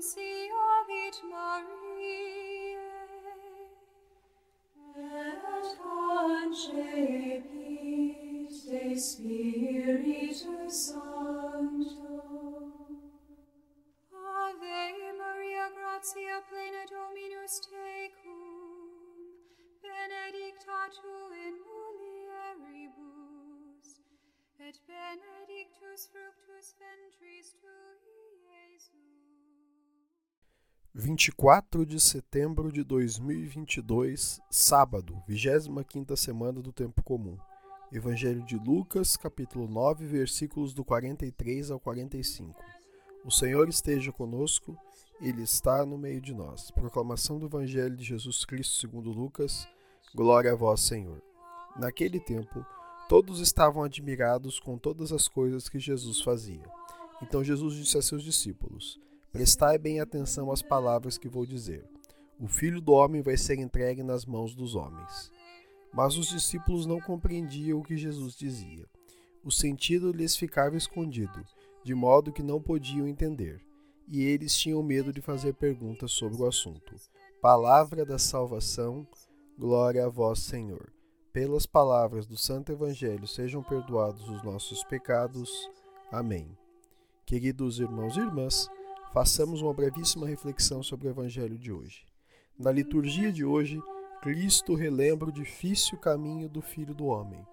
Nunciavit Mariae, et concepit de Spiritus Sancto. Ave Maria, gratia plena Dominus tecum, benedicta tu in mulieribus, et benedictus fructus ventris tui, Iesus. 24 de setembro de 2022, sábado, 25ª semana do tempo comum. Evangelho de Lucas, capítulo 9, versículos do 43 ao 45. O Senhor esteja conosco, ele está no meio de nós. Proclamação do Evangelho de Jesus Cristo, segundo Lucas. Glória a vós, Senhor. Naquele tempo, todos estavam admirados com todas as coisas que Jesus fazia. Então Jesus disse a seus discípulos: Prestai bem atenção às palavras que vou dizer. O filho do homem vai ser entregue nas mãos dos homens. Mas os discípulos não compreendiam o que Jesus dizia. O sentido lhes ficava escondido, de modo que não podiam entender, e eles tinham medo de fazer perguntas sobre o assunto. Palavra da salvação, glória a vós, Senhor. Pelas palavras do Santo Evangelho sejam perdoados os nossos pecados. Amém. Queridos irmãos e irmãs, façamos uma brevíssima reflexão sobre o Evangelho de hoje. Na liturgia de hoje, Cristo relembra o difícil caminho do Filho do Homem.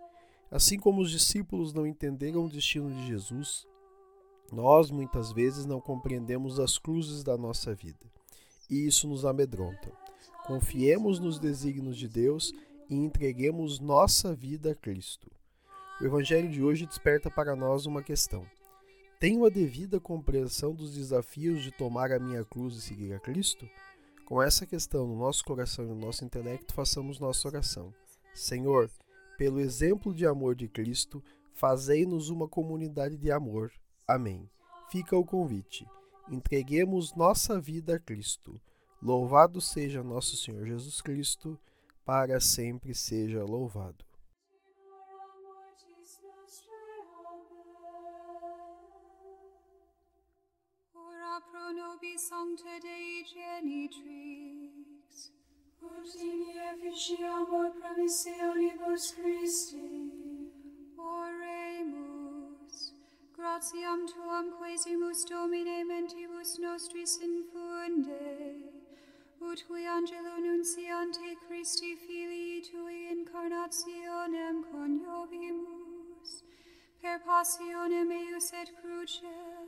Assim como os discípulos não entenderam o destino de Jesus, nós muitas vezes não compreendemos as cruzes da nossa vida, e isso nos amedronta. Confiemos nos desígnios de Deus e entreguemos nossa vida a Cristo. O Evangelho de hoje desperta para nós uma questão. Tenho a devida compreensão dos desafios de tomar a minha cruz e seguir a Cristo? Com essa questão no nosso coração e no nosso intelecto, façamos nossa oração. Senhor, pelo exemplo de amor de Cristo, fazei-nos uma comunidade de amor. Amém. Fica o convite. Entreguemos nossa vida a Cristo. Louvado seja nosso Senhor Jesus Cristo, para sempre seja louvado. Nobis sancta Dei genitrix, ut in efficiamur promissionibus Christi. Oremus, gratiam tuam quesimus Domine mentibus nostris infunde, ut qui angelo nunciante Christi filii tui incarnationem coniovimus, per passionem eius et crucem,